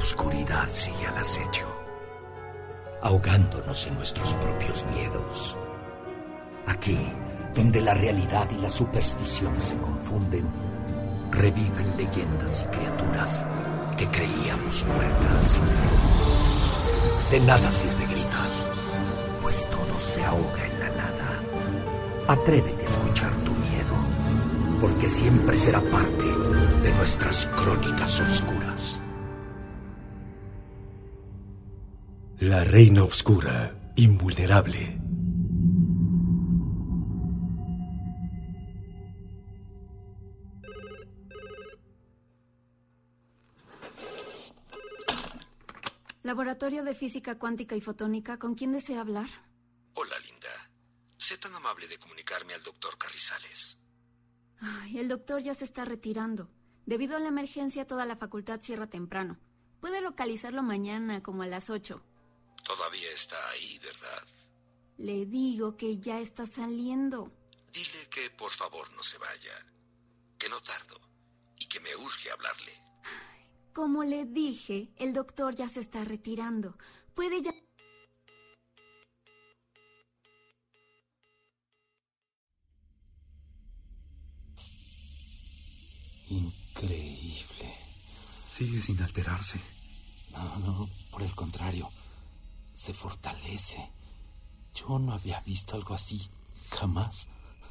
Oscuridad sigue al acecho, ahogándonos en nuestros propios miedos. Aquí, donde la realidad y la superstición se confunden, reviven leyendas y criaturas que creíamos muertas. De nada sirve gritar, pues todo se ahoga en la nada. Atrévete a escuchar tu miedo, porque siempre será parte de nuestras crónicas oscuras. La reina oscura, invulnerable. Laboratorio de Física Cuántica y Fotónica, ¿con quién desea hablar? Hola, Linda. Sé tan amable de comunicarme al doctor Carrizales. Ay, el doctor ya se está retirando. Debido a la emergencia, toda la facultad cierra temprano. Puede localizarlo mañana, como a las ocho. Todavía está ahí, ¿verdad? Le digo que ya está saliendo. Dile que por favor no se vaya. Que no tardo. Y que me urge hablarle. Como le dije, el doctor ya se está retirando. Puede ya... Increíble. Sigue sin alterarse. No, no, por el contrario. Se fortalece. Yo no había visto algo así jamás.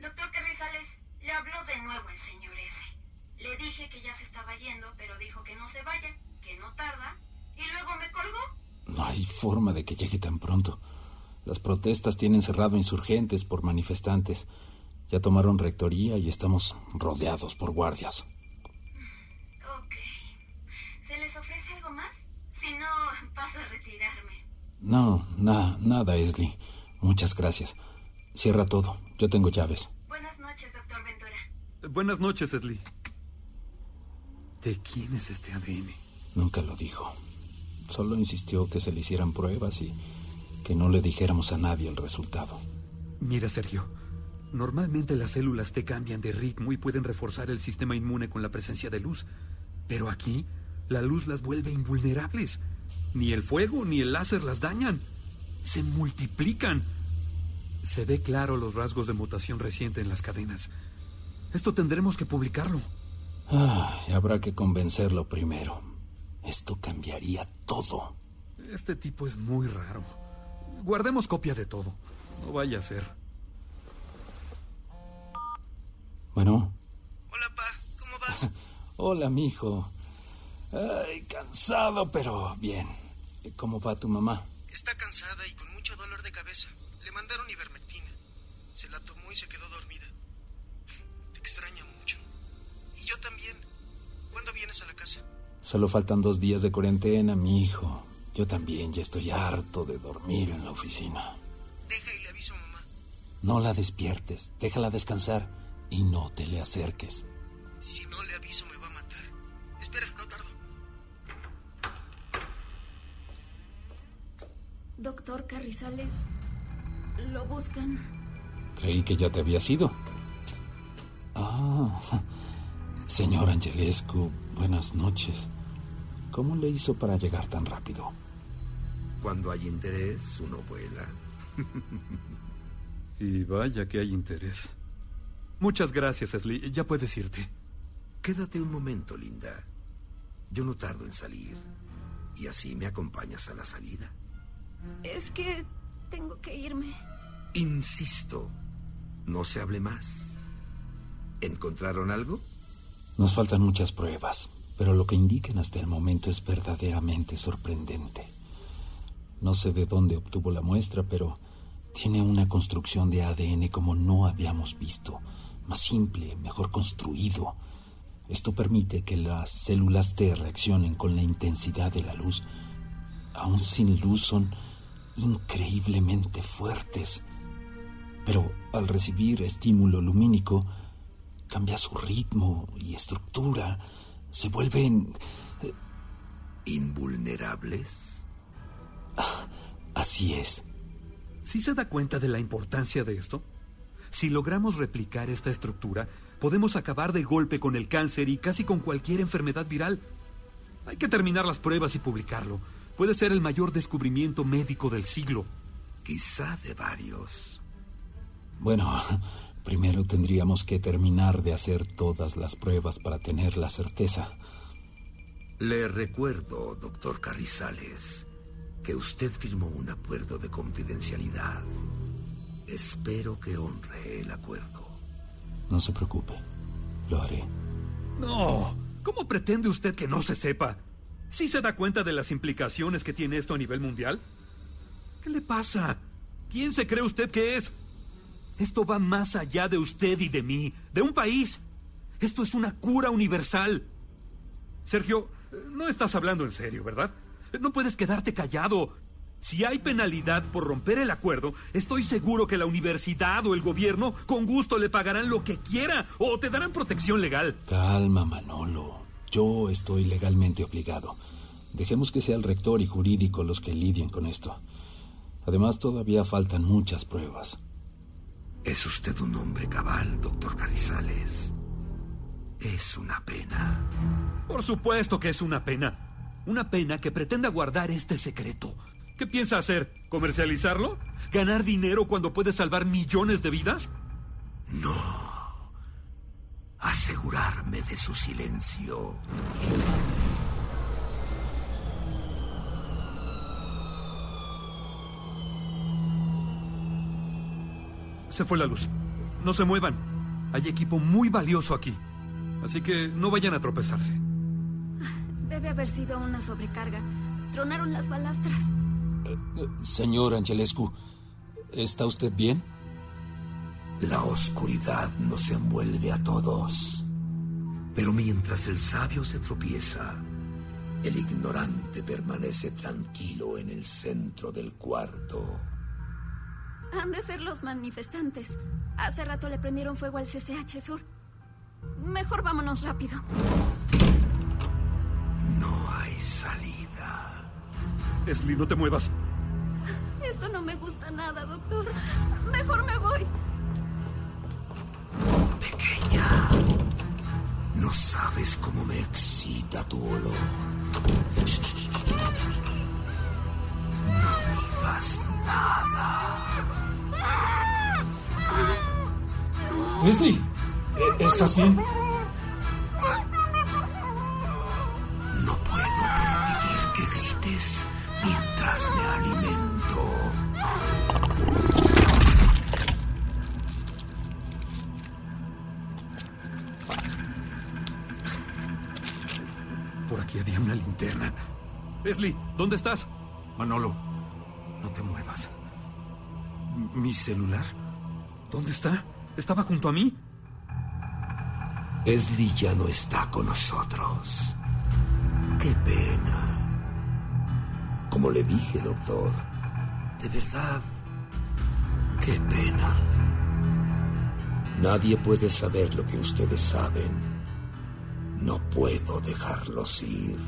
Doctor Carrizales, le habló de nuevo el señor ese. Le dije que ya se estaba yendo, pero dijo que no se vaya, que no tarda, y luego me colgó. No hay forma de que llegue tan pronto. Las protestas tienen cerrado insurgentes por manifestantes. Ya tomaron rectoría y estamos rodeados por guardias. Ok. ¿Se les ofrece algo más? Si no, paso a retirarme. No, nada, nada, Esli. Muchas gracias. Cierra todo. Yo tengo llaves. Buenas noches, doctor Ventura. Buenas noches, Esli. ¿De quién es este ADN? Nunca lo dijo. Solo insistió que se le hicieran pruebas y que no le dijéramos a nadie el resultado. Mira, Sergio. Normalmente las células te cambian de ritmo y pueden reforzar el sistema inmune con la presencia de luz. Pero aquí, la luz las vuelve invulnerables. Ni el fuego ni el láser las dañan. Se multiplican. Se ve claro los rasgos de mutación reciente en las cadenas. Esto tendremos que publicarlo. Ay, habrá que convencerlo primero. Esto cambiaría todo. Este tipo es muy raro. Guardemos copia de todo. No vaya a ser. Bueno. Hola, pa. ¿Cómo vas? Hola, mijo. Ay, cansado, pero bien. ¿Cómo va tu mamá? Está cansada y con mucho dolor de cabeza. Le mandaron ivermectina. Se la tomó y se quedó dormida. Te extraña mucho. Y yo también. ¿Cuándo vienes a la casa? Solo faltan dos días de cuarentena, mi hijo. Yo también ya estoy harto de dormir en la oficina. Deja y le aviso a mamá. No la despiertes, déjala descansar y no te le acerques. Si no le aviso me Doctor Carrizales, lo buscan. Creí que ya te había ido. Ah, señor Angelescu, buenas noches. ¿Cómo le hizo para llegar tan rápido? Cuando hay interés, uno vuela. Y vaya que hay interés. Muchas gracias, Ashley. Ya puedes irte. Quédate un momento, Linda. Yo no tardo en salir. Y así me acompañas a la salida. Es que tengo que irme. Insisto, no se hable más. ¿Encontraron algo? Nos faltan muchas pruebas, pero lo que indiquen hasta el momento es verdaderamente sorprendente. No sé de dónde obtuvo la muestra, pero tiene una construcción de ADN como no habíamos visto, más simple, mejor construido. Esto permite que las células T reaccionen con la intensidad de la luz. Aún sin luz son increíblemente fuertes. Pero al recibir estímulo lumínico, cambia su ritmo y estructura. Se vuelven... Eh, ¿Invulnerables? Ah, así es. ¿Sí se da cuenta de la importancia de esto? Si logramos replicar esta estructura, podemos acabar de golpe con el cáncer y casi con cualquier enfermedad viral. Hay que terminar las pruebas y publicarlo. Puede ser el mayor descubrimiento médico del siglo. Quizá de varios. Bueno, primero tendríamos que terminar de hacer todas las pruebas para tener la certeza. Le recuerdo, doctor Carrizales, que usted firmó un acuerdo de confidencialidad. Espero que honre el acuerdo. No se preocupe, lo haré. No, ¿cómo pretende usted que no se sepa? ¿Sí se da cuenta de las implicaciones que tiene esto a nivel mundial? ¿Qué le pasa? ¿Quién se cree usted que es? Esto va más allá de usted y de mí, de un país. Esto es una cura universal. Sergio, no estás hablando en serio, ¿verdad? No puedes quedarte callado. Si hay penalidad por romper el acuerdo, estoy seguro que la universidad o el gobierno con gusto le pagarán lo que quiera o te darán protección legal. Calma, Manolo. Yo estoy legalmente obligado. Dejemos que sea el rector y jurídico los que lidien con esto. Además, todavía faltan muchas pruebas. Es usted un hombre cabal, doctor Carrizales. Es una pena. Por supuesto que es una pena. Una pena que pretenda guardar este secreto. ¿Qué piensa hacer? ¿Comercializarlo? ¿Ganar dinero cuando puede salvar millones de vidas? No asegurarme de su silencio. Se fue la luz. No se muevan. Hay equipo muy valioso aquí. Así que no vayan a tropezarse. Debe haber sido una sobrecarga. Tronaron las balastras. Eh, eh, señor Angelescu, ¿está usted bien? La oscuridad nos envuelve a todos. Pero mientras el sabio se tropieza, el ignorante permanece tranquilo en el centro del cuarto. Han de ser los manifestantes. Hace rato le prendieron fuego al CCH Sur. Mejor vámonos rápido. No hay salida. Esli, no te muevas. Esto no me gusta nada, doctor. Mejor me voy. No sabes cómo me excita tu olor. No digas nada. Wesley, ¿estás bien? Leslie, ¿dónde estás? Manolo, no te muevas. ¿Mi celular? ¿Dónde está? ¿Estaba junto a mí? Esli ya no está con nosotros. Qué pena. Como le dije, doctor, de verdad, qué pena. Nadie puede saber lo que ustedes saben. No puedo dejarlos ir.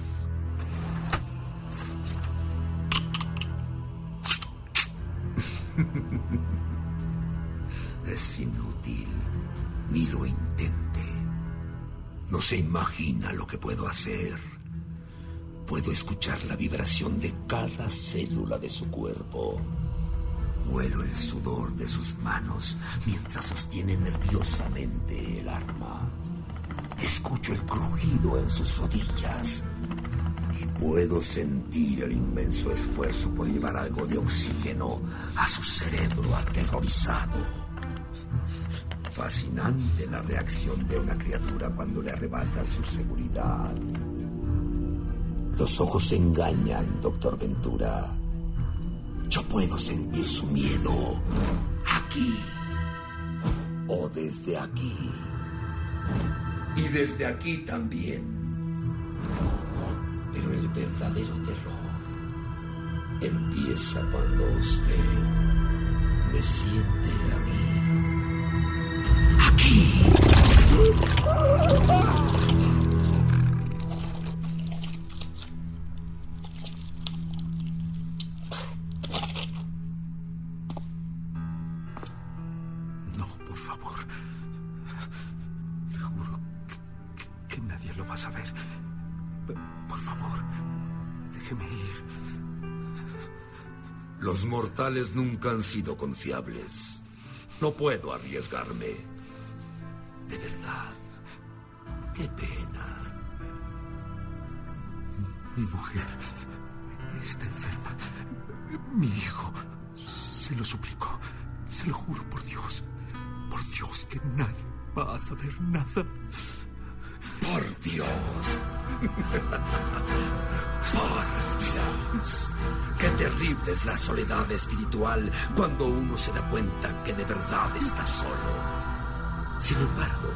es inútil. Ni lo intente. No se imagina lo que puedo hacer. Puedo escuchar la vibración de cada célula de su cuerpo. Huelo el sudor de sus manos mientras sostiene nerviosamente el arma. Escucho el crujido en sus rodillas puedo sentir el inmenso esfuerzo por llevar algo de oxígeno a su cerebro aterrorizado. Fascinante la reacción de una criatura cuando le arrebata su seguridad. Los ojos engañan, doctor Ventura. Yo puedo sentir su miedo aquí o desde aquí. Y desde aquí también. Pero el verdadero terror empieza cuando usted me siente a mí. Aquí. Los mortales nunca han sido confiables. No puedo arriesgarme. De verdad. Qué pena. Mi mujer está enferma. Mi hijo. Se lo suplico. Se lo juro por Dios. Por Dios que nadie va a saber nada. Por Dios. Por Dios. Qué terrible es la soledad espiritual cuando uno se da cuenta que de verdad está solo. Sin embargo,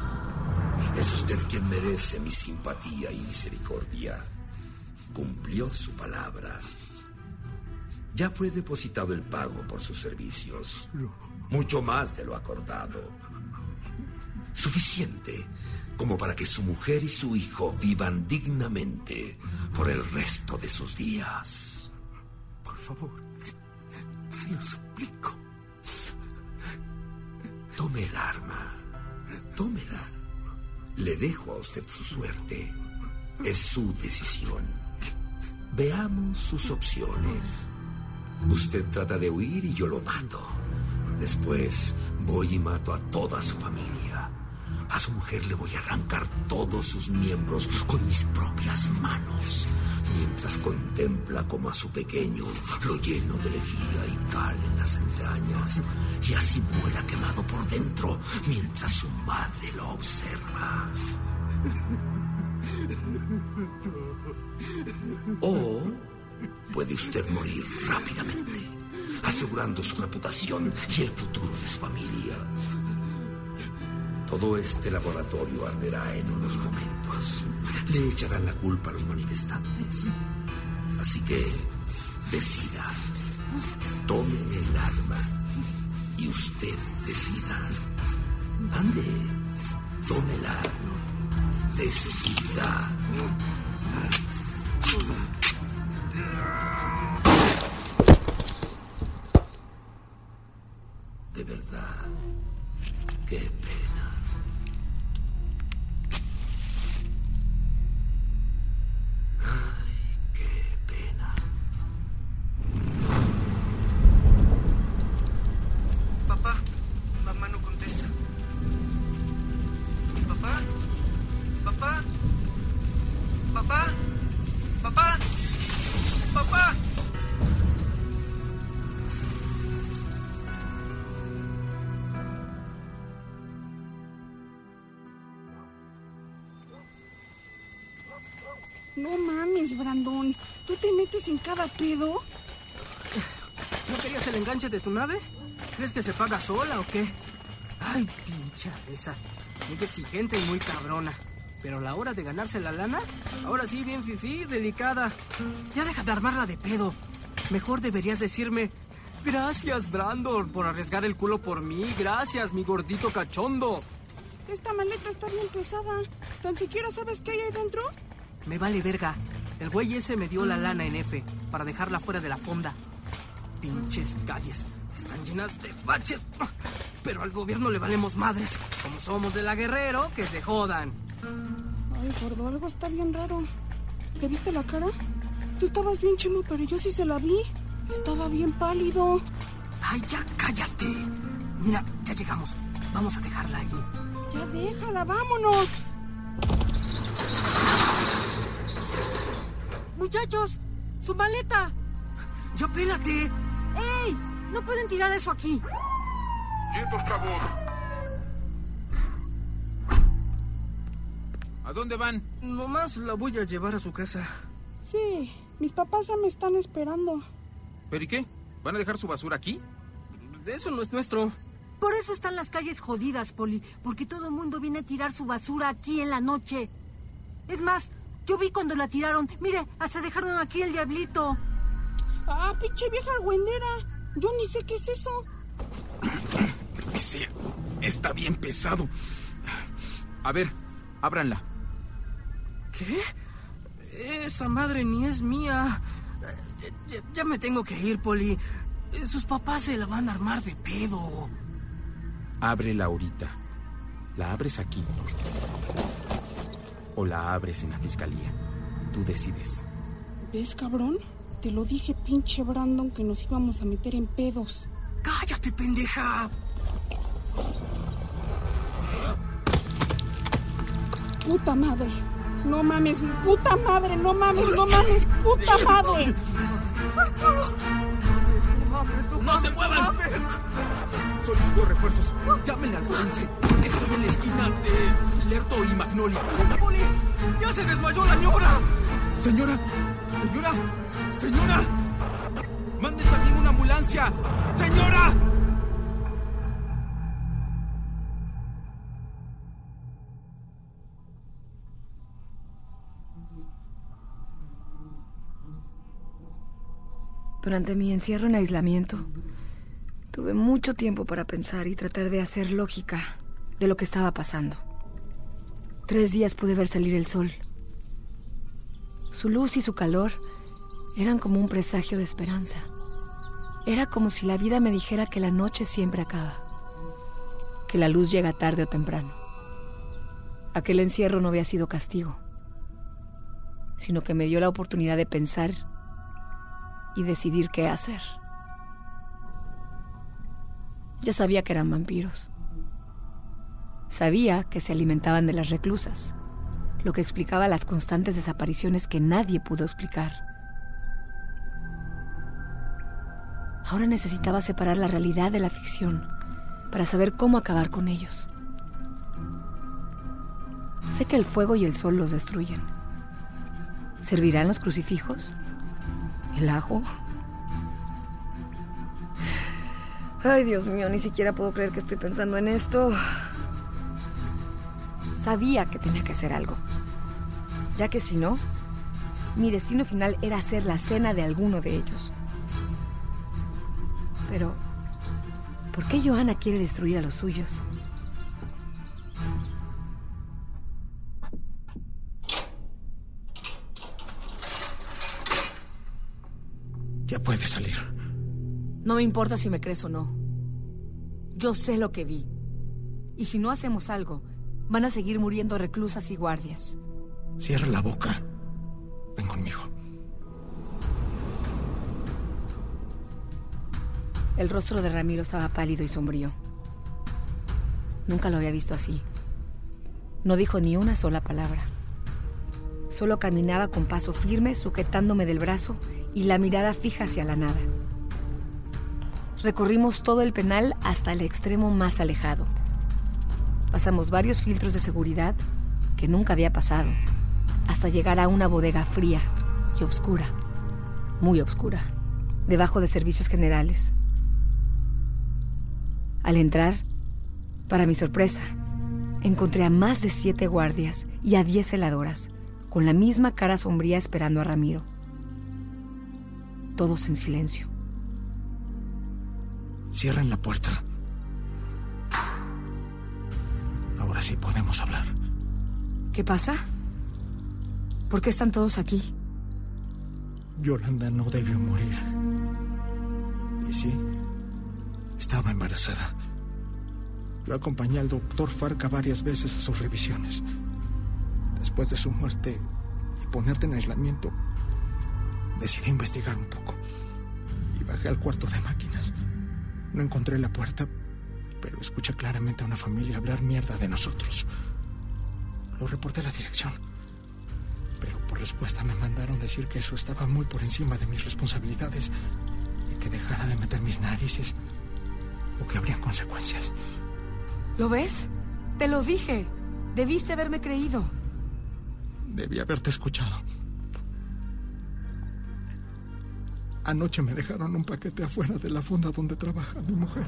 es usted quien merece mi simpatía y misericordia. Cumplió su palabra. Ya fue depositado el pago por sus servicios. Mucho más de lo acordado. Suficiente como para que su mujer y su hijo vivan dignamente por el resto de sus días. Por favor, se lo suplico. Tome el arma. Tómela. Le dejo a usted su suerte. Es su decisión. Veamos sus opciones. Usted trata de huir y yo lo mato. Después voy y mato a toda su familia. A su mujer le voy a arrancar todos sus miembros con mis propias manos, mientras contempla como a su pequeño lo lleno de lejía y cal en las entrañas, y así muera quemado por dentro mientras su madre lo observa. O puede usted morir rápidamente, asegurando su reputación y el futuro de su familia. Todo este laboratorio arderá en unos momentos. Le echarán la culpa a los manifestantes. Así que decida. Tome el arma. Y usted decida. Ande. Tómela. Decida. No mames, Brandon. ¿Tú te metes en cada pedo? ¿No querías el enganche de tu nave? ¿Crees que se paga sola o qué? Ay, pincha esa. Muy exigente y muy cabrona. Pero a la hora de ganarse la lana, ahora sí, bien fifí, delicada. Ya deja de armarla de pedo. Mejor deberías decirme, gracias, Brandon, por arriesgar el culo por mí. Gracias, mi gordito cachondo. Esta maleta está bien pesada. ¿Tan siquiera sabes qué hay ahí dentro? Me vale verga. El güey ese me dio la lana en F para dejarla fuera de la fonda. Pinches calles. Están llenas de baches. Pero al gobierno le valemos madres. Como somos de la Guerrero, que se jodan. Ay, gordo, algo está bien raro. ¿Le viste la cara? Tú estabas bien chimo, pero yo sí se la vi. Estaba bien pálido. Ay, ya cállate. Mira, ya llegamos. Vamos a dejarla allí. Ya déjala, vámonos. Muchachos, su maleta. ¡Ya pélate! ¡Ey! No pueden tirar eso aquí. Quietos, cabos. ¿A dónde van? Nomás la voy a llevar a su casa. Sí, mis papás ya me están esperando. ¿Pero y qué? ¿Van a dejar su basura aquí? Eso no es nuestro. Por eso están las calles jodidas, Poli. Porque todo el mundo viene a tirar su basura aquí en la noche. Es más, yo vi cuando la tiraron. Mire, hasta dejaron aquí el diablito. Ah, pinche vieja argüendera. Yo ni sé qué es eso. Ese está bien pesado. A ver, ábranla. ¿Qué? Esa madre ni es mía. Ya, ya, me tengo que ir, Poli. Sus papás se la van a armar de pedo. Ábrela ahorita. La abres aquí. O la abres en la fiscalía. Tú decides. ¿Ves, cabrón? Te lo dije, pinche Brandon, que nos íbamos a meter en pedos. ¡Cállate, pendeja! Puta madre. No mames, puta madre, no mames, no mames, puta madre. ¡No se muevan! Solicito refuerzos. Llámenle al forense. Estoy en la esquina de Lerto y Magnolia. ¡Poli! ¡Ya se desmayó la ñora! Señora, señora, señora. Manden también una ambulancia. Señora. Durante mi encierro en aislamiento, tuve mucho tiempo para pensar y tratar de hacer lógica de lo que estaba pasando. Tres días pude ver salir el sol. Su luz y su calor eran como un presagio de esperanza. Era como si la vida me dijera que la noche siempre acaba, que la luz llega tarde o temprano. Aquel encierro no había sido castigo, sino que me dio la oportunidad de pensar y decidir qué hacer. Ya sabía que eran vampiros. Sabía que se alimentaban de las reclusas, lo que explicaba las constantes desapariciones que nadie pudo explicar. Ahora necesitaba separar la realidad de la ficción para saber cómo acabar con ellos. Sé que el fuego y el sol los destruyen. ¿Servirán los crucifijos? ¿El ajo? Ay, Dios mío, ni siquiera puedo creer que estoy pensando en esto. Sabía que tenía que hacer algo, ya que si no, mi destino final era hacer la cena de alguno de ellos. Pero, ¿por qué Johanna quiere destruir a los suyos? Ya puedes salir. No me importa si me crees o no. Yo sé lo que vi. Y si no hacemos algo, van a seguir muriendo reclusas y guardias. Cierra la boca. Ven conmigo. El rostro de Ramiro estaba pálido y sombrío. Nunca lo había visto así. No dijo ni una sola palabra. Solo caminaba con paso firme, sujetándome del brazo y la mirada fija hacia la nada. Recorrimos todo el penal hasta el extremo más alejado. Pasamos varios filtros de seguridad que nunca había pasado, hasta llegar a una bodega fría y oscura, muy oscura, debajo de servicios generales. Al entrar, para mi sorpresa, encontré a más de siete guardias y a diez celadoras, con la misma cara sombría esperando a Ramiro. Todos en silencio. Cierren la puerta. Ahora sí podemos hablar. ¿Qué pasa? ¿Por qué están todos aquí? Yolanda no debió morir. Y sí, estaba embarazada. Yo acompañé al doctor Farca varias veces a sus revisiones. Después de su muerte y ponerte en aislamiento, decidí investigar un poco. Y bajé al cuarto de máquinas. No encontré la puerta, pero escuché claramente a una familia hablar mierda de nosotros. Lo reporté a la dirección, pero por respuesta me mandaron decir que eso estaba muy por encima de mis responsabilidades y que dejara de meter mis narices o que habrían consecuencias. ¿Lo ves? Te lo dije. Debiste haberme creído. Debí haberte escuchado. Anoche me dejaron un paquete afuera de la fonda donde trabaja mi mujer.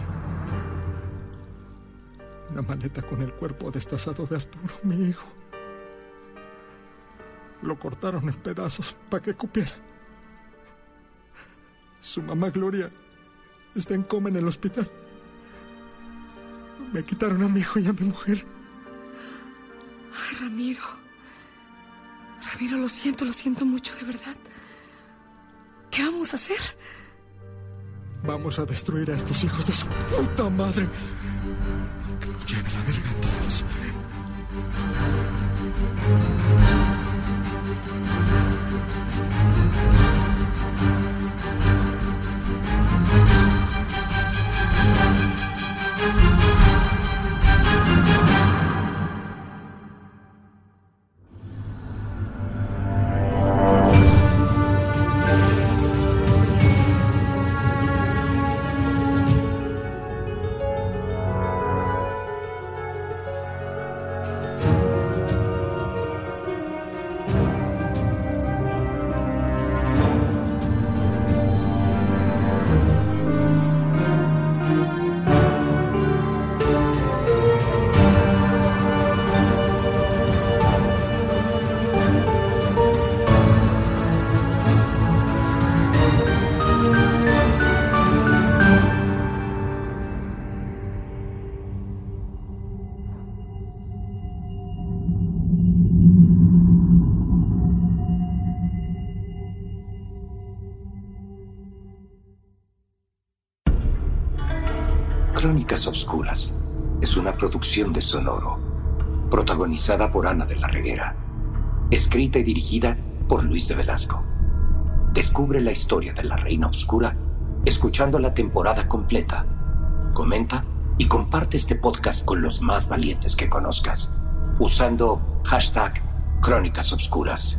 Una maleta con el cuerpo destazado de Arturo, mi hijo. Lo cortaron en pedazos para que cupiera. Su mamá Gloria está en coma en el hospital. Me quitaron a mi hijo y a mi mujer. Ay, Ramiro. Ramiro, lo siento, lo siento mucho, de verdad. ¿Qué vamos a hacer? Vamos a destruir a estos hijos de su puta madre. Que los lleve la verga a todos. Obscuras es una producción de Sonoro, protagonizada por Ana de la Reguera, escrita y dirigida por Luis de Velasco. Descubre la historia de la Reina Obscura escuchando la temporada completa. Comenta y comparte este podcast con los más valientes que conozcas, usando hashtag Crónicas Obscuras.